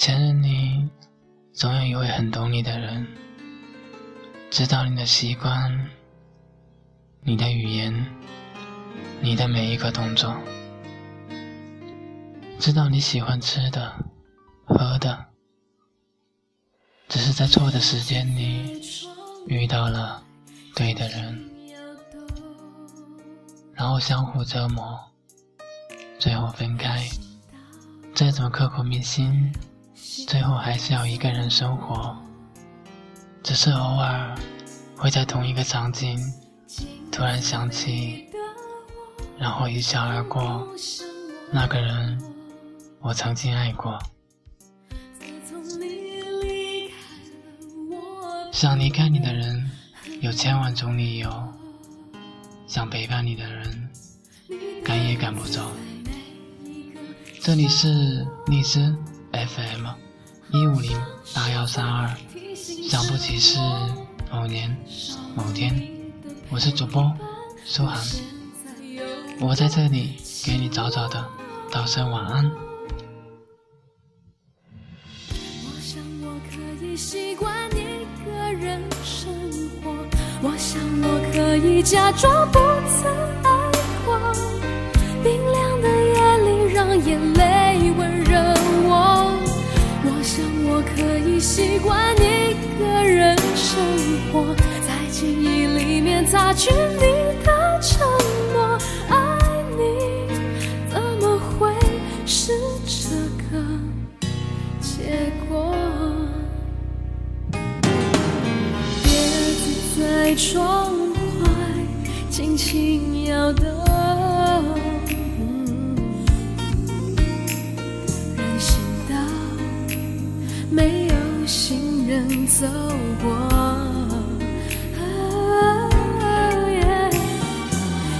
前任里总有一位很懂你的人，知道你的习惯、你的语言、你的每一个动作，知道你喜欢吃的、喝的，只是在错的时间里遇到了对的人，然后相互折磨，最后分开。再怎么刻骨铭心，最后还是要一个人生活。只是偶尔会在同一个场景突然想起，然后一笑而过。那个人，我曾经爱过。想离开你的人有千万种理由，想陪伴你的人赶也赶不走。这里是荔枝 FM 一五零八幺三二，想不起是某年某天，我是主播苏涵，我在这里给你早早的道声晚安。我想我可以习惯一个人生活，我想我可以假装不曾习惯一个人生活，在记忆里面擦去你的承诺。爱你怎么会是这个结果？叶子在窗外轻轻摇动，人行道没人走过。啊耶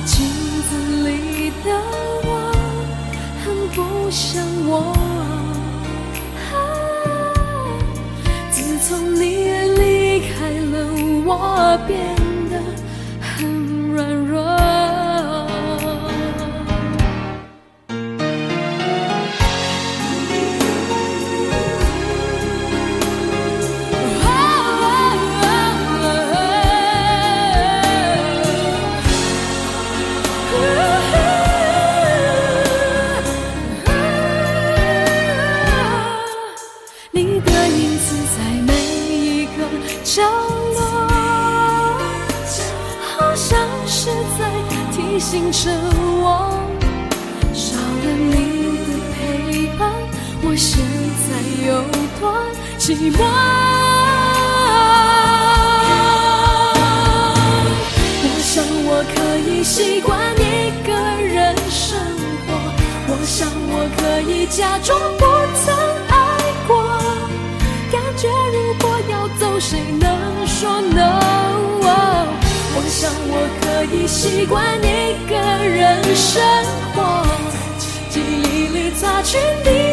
镜子里的我很不像我。啊自从你离开了，我变醒着我，少了你的陪伴，我现在有多寂寞。我想我可以习惯一个人生活，我想我可以假装不曾爱过。感觉如果要走，谁能我可以习惯一个人生活，记忆里擦去你